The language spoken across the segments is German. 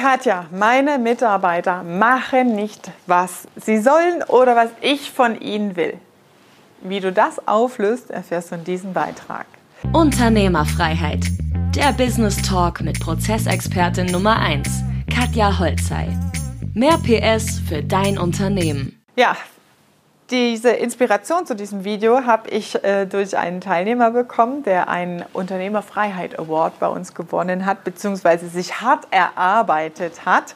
Katja, meine Mitarbeiter machen nicht, was sie sollen oder was ich von ihnen will. Wie du das auflöst, erfährst du in diesem Beitrag. Unternehmerfreiheit. Der Business Talk mit Prozessexpertin Nummer 1, Katja Holzei. Mehr PS für dein Unternehmen. Ja, diese Inspiration zu diesem Video habe ich äh, durch einen Teilnehmer bekommen, der einen Unternehmerfreiheit Award bei uns gewonnen hat, beziehungsweise sich hart erarbeitet hat.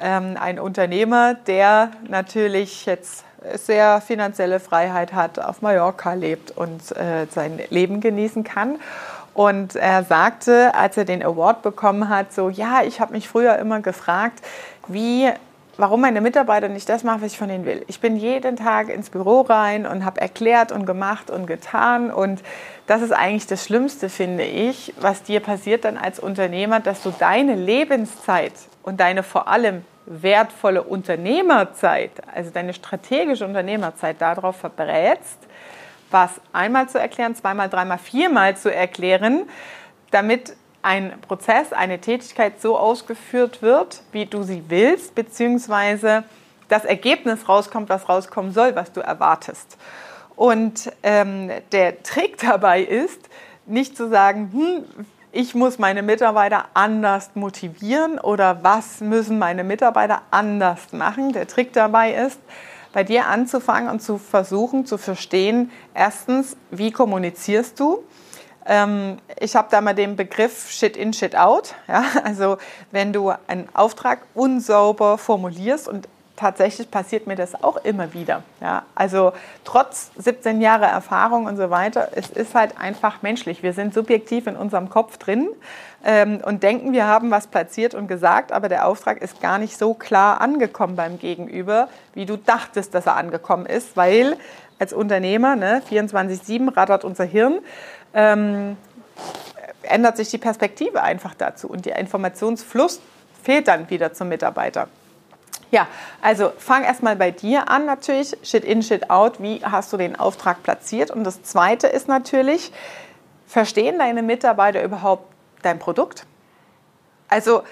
Ähm, ein Unternehmer, der natürlich jetzt sehr finanzielle Freiheit hat, auf Mallorca lebt und äh, sein Leben genießen kann. Und er sagte, als er den Award bekommen hat, so, ja, ich habe mich früher immer gefragt, wie warum meine Mitarbeiter nicht das machen, was ich von ihnen will. Ich bin jeden Tag ins Büro rein und habe erklärt und gemacht und getan. Und das ist eigentlich das Schlimmste, finde ich, was dir passiert dann als Unternehmer, dass du deine Lebenszeit und deine vor allem wertvolle Unternehmerzeit, also deine strategische Unternehmerzeit darauf verbrätst, was einmal zu erklären, zweimal, dreimal, viermal zu erklären, damit ein Prozess, eine Tätigkeit so ausgeführt wird, wie du sie willst, beziehungsweise das Ergebnis rauskommt, was rauskommen soll, was du erwartest. Und ähm, der Trick dabei ist, nicht zu sagen, hm, ich muss meine Mitarbeiter anders motivieren oder was müssen meine Mitarbeiter anders machen. Der Trick dabei ist, bei dir anzufangen und zu versuchen zu verstehen, erstens, wie kommunizierst du? Ähm, ich habe da mal den Begriff Shit in, Shit out. Ja? Also wenn du einen Auftrag unsauber formulierst und tatsächlich passiert mir das auch immer wieder. Ja? Also trotz 17 Jahre Erfahrung und so weiter, es ist halt einfach menschlich. Wir sind subjektiv in unserem Kopf drin ähm, und denken, wir haben was platziert und gesagt, aber der Auftrag ist gar nicht so klar angekommen beim Gegenüber, wie du dachtest, dass er angekommen ist, weil als Unternehmer, ne, 24-7 rattert unser Hirn, ähm, ändert sich die Perspektive einfach dazu und der Informationsfluss fehlt dann wieder zum Mitarbeiter. Ja, also fang erstmal bei dir an natürlich, Shit in, Shit out, wie hast du den Auftrag platziert? Und das Zweite ist natürlich, verstehen deine Mitarbeiter überhaupt dein Produkt? Also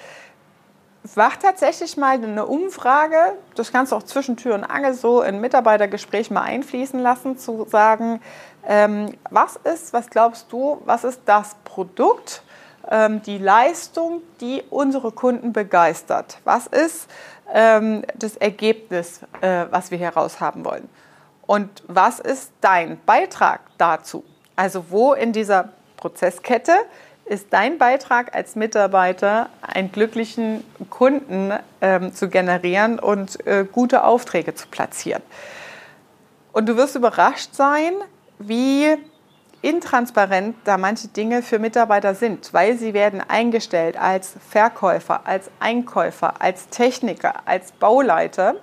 mach tatsächlich mal eine Umfrage, das kannst du auch zwischen Tür und Angel so in Mitarbeitergespräch mal einfließen lassen, zu sagen, ähm, was ist, was glaubst du, was ist das Produkt, ähm, die Leistung, die unsere Kunden begeistert? Was ist ähm, das Ergebnis, äh, was wir heraus haben wollen? Und was ist dein Beitrag dazu? Also wo in dieser Prozesskette ist dein Beitrag als Mitarbeiter, einen glücklichen Kunden ähm, zu generieren und äh, gute Aufträge zu platzieren. Und du wirst überrascht sein, wie intransparent da manche Dinge für Mitarbeiter sind, weil sie werden eingestellt als Verkäufer, als Einkäufer, als Techniker, als Bauleiter.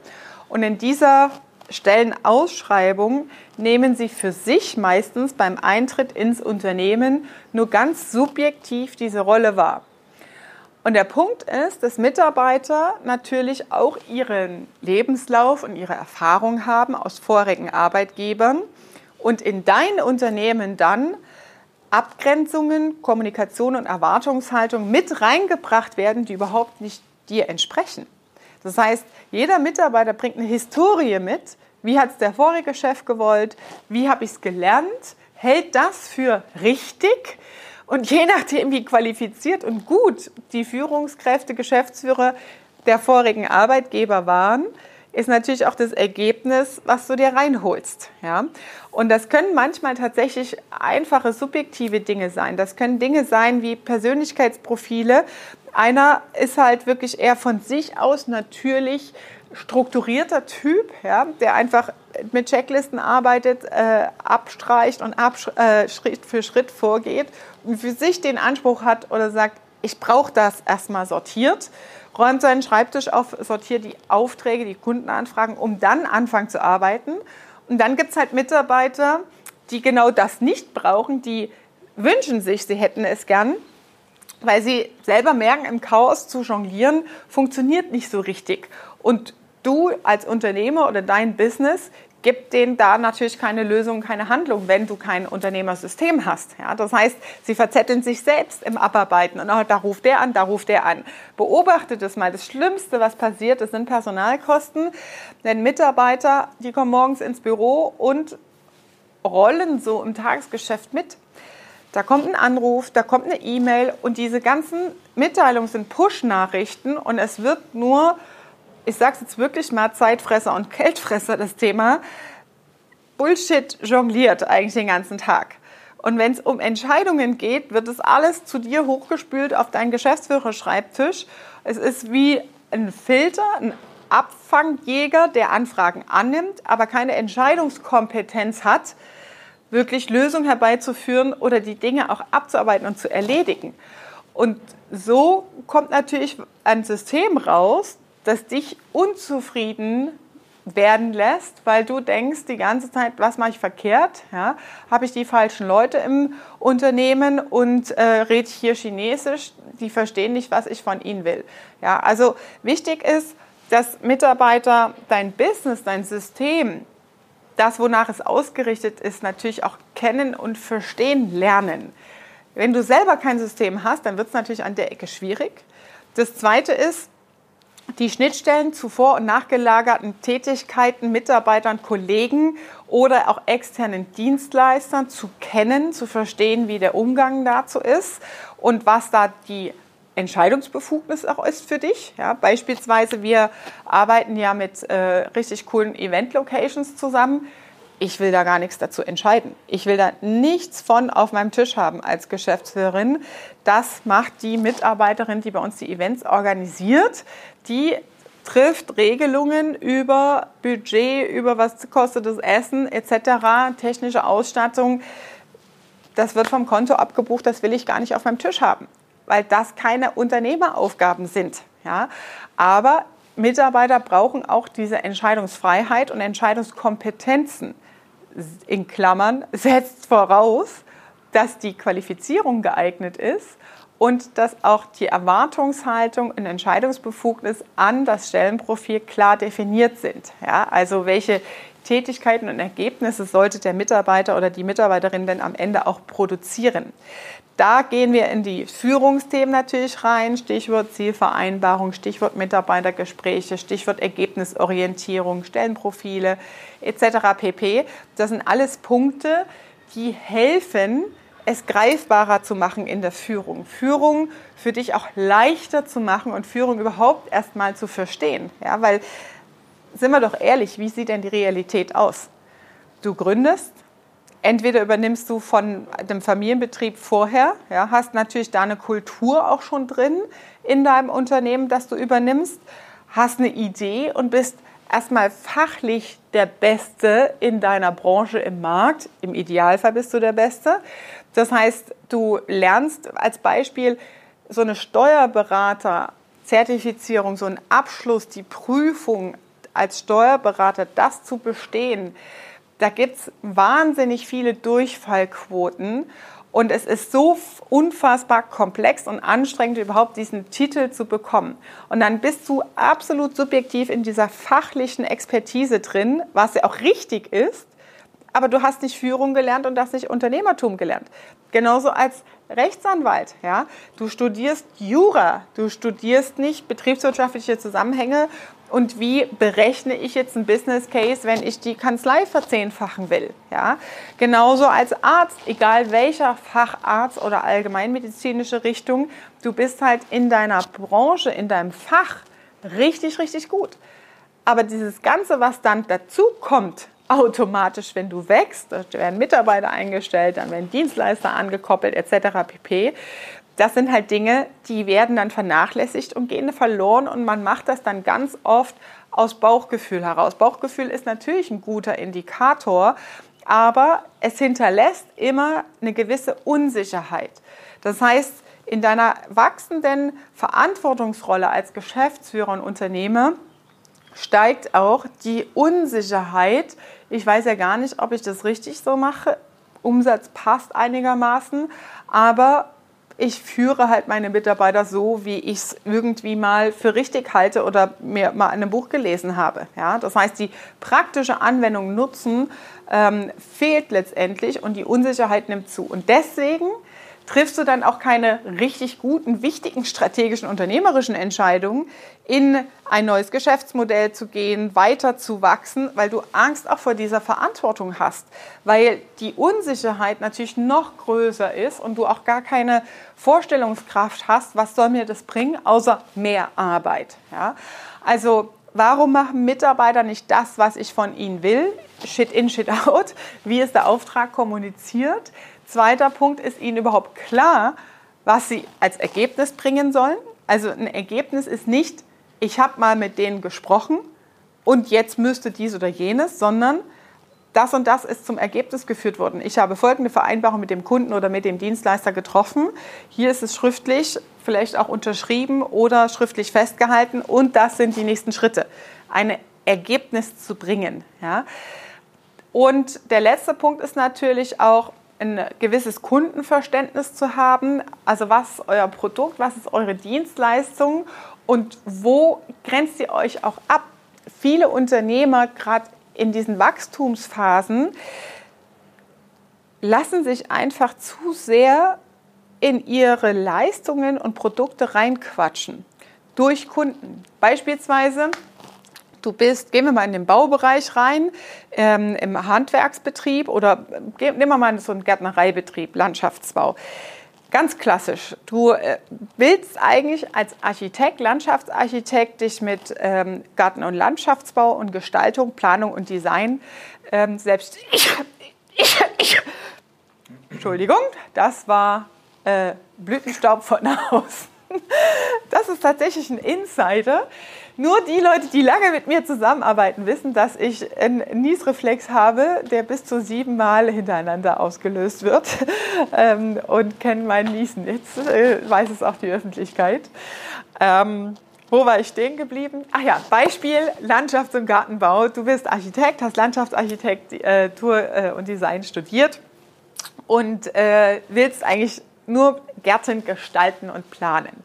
Und in dieser Stellenausschreibung nehmen sie für sich meistens beim Eintritt ins Unternehmen nur ganz subjektiv diese Rolle wahr. Und der Punkt ist, dass Mitarbeiter natürlich auch ihren Lebenslauf und ihre Erfahrung haben aus vorigen Arbeitgebern und in dein Unternehmen dann Abgrenzungen, Kommunikation und Erwartungshaltung mit reingebracht werden, die überhaupt nicht dir entsprechen. Das heißt, jeder Mitarbeiter bringt eine Historie mit. Wie hat es der vorige Chef gewollt? Wie habe ich es gelernt? Hält das für richtig? Und je nachdem, wie qualifiziert und gut die Führungskräfte, Geschäftsführer der vorigen Arbeitgeber waren, ist natürlich auch das Ergebnis, was du dir reinholst. Ja? Und das können manchmal tatsächlich einfache subjektive Dinge sein. Das können Dinge sein wie Persönlichkeitsprofile. Einer ist halt wirklich eher von sich aus natürlich strukturierter Typ, ja, der einfach mit Checklisten arbeitet, äh, abstreicht und äh, Schritt für Schritt vorgeht und für sich den Anspruch hat oder sagt, ich brauche das erstmal sortiert räumt seinen Schreibtisch auf, sortiert die Aufträge, die Kundenanfragen, um dann anfangen zu arbeiten. Und dann gibt es halt Mitarbeiter, die genau das nicht brauchen, die wünschen sich, sie hätten es gern, weil sie selber merken, im Chaos zu jonglieren funktioniert nicht so richtig. Und du als Unternehmer oder dein Business gibt denen da natürlich keine Lösung, keine Handlung, wenn du kein Unternehmersystem hast. Ja, das heißt, sie verzetteln sich selbst im Abarbeiten und auch, da ruft der an, da ruft der an. Beobachte das mal. Das Schlimmste, was passiert, das sind Personalkosten. Denn Mitarbeiter, die kommen morgens ins Büro und rollen so im Tagesgeschäft mit. Da kommt ein Anruf, da kommt eine E-Mail und diese ganzen Mitteilungen sind Push-Nachrichten und es wird nur ich sage es jetzt wirklich mal, Zeitfresser und Geldfresser, das Thema, Bullshit jongliert eigentlich den ganzen Tag. Und wenn es um Entscheidungen geht, wird es alles zu dir hochgespült auf deinen Geschäftsführerschreibtisch. Es ist wie ein Filter, ein Abfangjäger, der Anfragen annimmt, aber keine Entscheidungskompetenz hat, wirklich Lösungen herbeizuführen oder die Dinge auch abzuarbeiten und zu erledigen. Und so kommt natürlich ein System raus, das dich unzufrieden werden lässt, weil du denkst die ganze Zeit, was mache ich verkehrt? Ja? Habe ich die falschen Leute im Unternehmen und äh, rede ich hier Chinesisch? Die verstehen nicht, was ich von ihnen will. Ja? Also wichtig ist, dass Mitarbeiter dein Business, dein System, das, wonach es ausgerichtet ist, natürlich auch kennen und verstehen lernen. Wenn du selber kein System hast, dann wird es natürlich an der Ecke schwierig. Das Zweite ist, die Schnittstellen zu vor- und nachgelagerten Tätigkeiten, Mitarbeitern, Kollegen oder auch externen Dienstleistern zu kennen, zu verstehen, wie der Umgang dazu ist und was da die Entscheidungsbefugnis auch ist für dich. Ja, beispielsweise, wir arbeiten ja mit äh, richtig coolen Event-Locations zusammen ich will da gar nichts dazu entscheiden. Ich will da nichts von auf meinem Tisch haben als Geschäftsführerin. Das macht die Mitarbeiterin, die bei uns die Events organisiert. Die trifft Regelungen über Budget, über was kostet das Essen etc., technische Ausstattung. Das wird vom Konto abgebucht, das will ich gar nicht auf meinem Tisch haben, weil das keine Unternehmeraufgaben sind. Ja? Aber Mitarbeiter brauchen auch diese Entscheidungsfreiheit und Entscheidungskompetenzen in Klammern setzt voraus, dass die Qualifizierung geeignet ist und dass auch die Erwartungshaltung und Entscheidungsbefugnis an das Stellenprofil klar definiert sind. Ja, also welche Tätigkeiten und Ergebnisse sollte der Mitarbeiter oder die Mitarbeiterin denn am Ende auch produzieren. Da gehen wir in die Führungsthemen natürlich rein, Stichwort Zielvereinbarung, Stichwort Mitarbeitergespräche, Stichwort Ergebnisorientierung, Stellenprofile etc. pp. Das sind alles Punkte, die helfen, es greifbarer zu machen in der Führung. Führung für dich auch leichter zu machen und Führung überhaupt erstmal zu verstehen. Ja, weil, sind wir doch ehrlich, wie sieht denn die Realität aus? Du gründest, entweder übernimmst du von dem Familienbetrieb vorher, ja, hast natürlich da eine Kultur auch schon drin in deinem Unternehmen, das du übernimmst, hast eine Idee und bist erstmal fachlich der Beste in deiner Branche im Markt. Im Idealfall bist du der Beste. Das heißt, du lernst als Beispiel so eine Steuerberater-Zertifizierung, so einen Abschluss, die Prüfung als Steuerberater, das zu bestehen da gibt es wahnsinnig viele Durchfallquoten. Und es ist so unfassbar komplex und anstrengend, überhaupt diesen Titel zu bekommen. Und dann bist du absolut subjektiv in dieser fachlichen Expertise drin, was ja auch richtig ist. Aber du hast nicht Führung gelernt und hast nicht Unternehmertum gelernt. Genauso als Rechtsanwalt. Ja? Du studierst Jura, du studierst nicht betriebswirtschaftliche Zusammenhänge und wie berechne ich jetzt einen Business Case, wenn ich die Kanzlei verzehnfachen will. Ja? Genauso als Arzt, egal welcher Facharzt oder allgemeinmedizinische Richtung, du bist halt in deiner Branche, in deinem Fach richtig, richtig gut. Aber dieses Ganze, was dann dazu kommt, automatisch, wenn du wächst, da werden Mitarbeiter eingestellt, dann werden Dienstleister angekoppelt etc. pp das sind halt Dinge, die werden dann vernachlässigt und gehen verloren und man macht das dann ganz oft aus Bauchgefühl heraus. Bauchgefühl ist natürlich ein guter Indikator, aber es hinterlässt immer eine gewisse Unsicherheit. Das heißt, in deiner wachsenden Verantwortungsrolle als Geschäftsführer und Unternehmer steigt auch die Unsicherheit. Ich weiß ja gar nicht, ob ich das richtig so mache. Umsatz passt einigermaßen, aber ich führe halt meine Mitarbeiter so, wie ich es irgendwie mal für richtig halte oder mir mal in einem Buch gelesen habe. Ja? Das heißt, die praktische Anwendung nutzen ähm, fehlt letztendlich und die Unsicherheit nimmt zu. Und deswegen triffst du dann auch keine richtig guten, wichtigen strategischen unternehmerischen Entscheidungen, in ein neues Geschäftsmodell zu gehen, weiter zu wachsen, weil du Angst auch vor dieser Verantwortung hast, weil die Unsicherheit natürlich noch größer ist und du auch gar keine Vorstellungskraft hast, was soll mir das bringen, außer mehr Arbeit. Ja? Also warum machen Mitarbeiter nicht das, was ich von ihnen will? Shit in, shit out. Wie ist der Auftrag kommuniziert? Zweiter Punkt ist ihnen überhaupt klar, was sie als Ergebnis bringen sollen. Also ein Ergebnis ist nicht, ich habe mal mit denen gesprochen und jetzt müsste dies oder jenes, sondern das und das ist zum Ergebnis geführt worden. Ich habe folgende Vereinbarung mit dem Kunden oder mit dem Dienstleister getroffen. Hier ist es schriftlich, vielleicht auch unterschrieben oder schriftlich festgehalten und das sind die nächsten Schritte. Ein Ergebnis zu bringen. Ja. Und der letzte Punkt ist natürlich auch, ein gewisses Kundenverständnis zu haben. Also was ist euer Produkt, was ist eure Dienstleistung und wo grenzt ihr euch auch ab? Viele Unternehmer, gerade in diesen Wachstumsphasen, lassen sich einfach zu sehr in ihre Leistungen und Produkte reinquatschen durch Kunden. Beispielsweise Du bist, gehen wir mal in den Baubereich rein, ähm, im Handwerksbetrieb oder äh, nehmen wir mal so einen Gärtnereibetrieb, Landschaftsbau. Ganz klassisch. Du äh, willst eigentlich als Architekt, Landschaftsarchitekt dich mit ähm, Garten- und Landschaftsbau und Gestaltung, Planung und Design ähm, selbst. Ich, ich, ich, Entschuldigung, das war äh, Blütenstaub von außen. Das ist tatsächlich ein Insider. Nur die Leute, die lange mit mir zusammenarbeiten, wissen, dass ich einen Niesreflex habe, der bis zu sieben Mal hintereinander ausgelöst wird ähm, und kennen mein Niesen. Jetzt äh, weiß es auch die Öffentlichkeit. Ähm, wo war ich stehen geblieben? Ach ja, Beispiel Landschafts- und Gartenbau. Du bist Architekt, hast Landschaftsarchitektur äh, und Design studiert und äh, willst eigentlich nur Gärten gestalten und planen.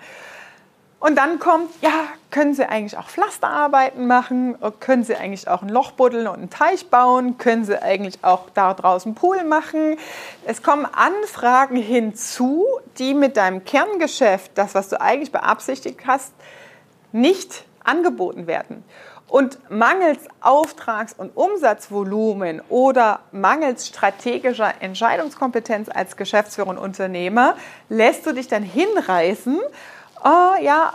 Und dann kommt, ja, können Sie eigentlich auch Pflasterarbeiten machen? Können Sie eigentlich auch ein Loch buddeln und einen Teich bauen? Können Sie eigentlich auch da draußen Pool machen? Es kommen Anfragen hinzu, die mit deinem Kerngeschäft, das, was du eigentlich beabsichtigt hast, nicht angeboten werden. Und mangels Auftrags- und Umsatzvolumen oder mangels strategischer Entscheidungskompetenz als Geschäftsführer und Unternehmer lässt du dich dann hinreißen, oh ja,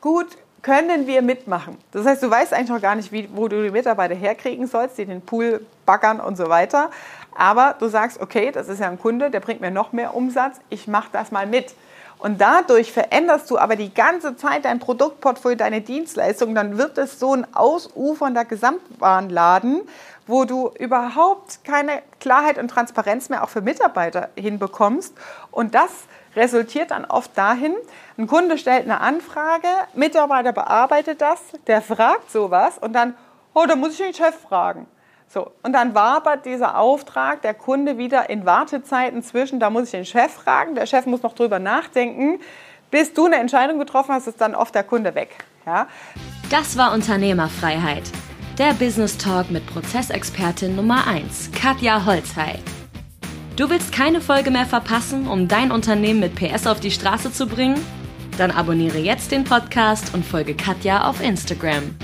gut, können wir mitmachen. Das heißt, du weißt eigentlich noch gar nicht, wie, wo du die Mitarbeiter herkriegen sollst, die den Pool baggern und so weiter. Aber du sagst, okay, das ist ja ein Kunde, der bringt mir noch mehr Umsatz, ich mache das mal mit. Und dadurch veränderst du aber die ganze Zeit dein Produktportfolio, deine Dienstleistung, dann wird es so ein ausufernder Gesamtwarenladen, wo du überhaupt keine Klarheit und Transparenz mehr auch für Mitarbeiter hinbekommst. Und das resultiert dann oft dahin, ein Kunde stellt eine Anfrage, Mitarbeiter bearbeitet das, der fragt sowas und dann, oh, da muss ich den Chef fragen. So, und dann wabert dieser Auftrag der Kunde wieder in Wartezeiten zwischen, da muss ich den Chef fragen, der Chef muss noch drüber nachdenken. Bis du eine Entscheidung getroffen hast, ist dann oft der Kunde weg. Ja? Das war Unternehmerfreiheit. Der Business Talk mit Prozessexpertin Nummer 1, Katja Holzhey. Du willst keine Folge mehr verpassen, um dein Unternehmen mit PS auf die Straße zu bringen? Dann abonniere jetzt den Podcast und folge Katja auf Instagram.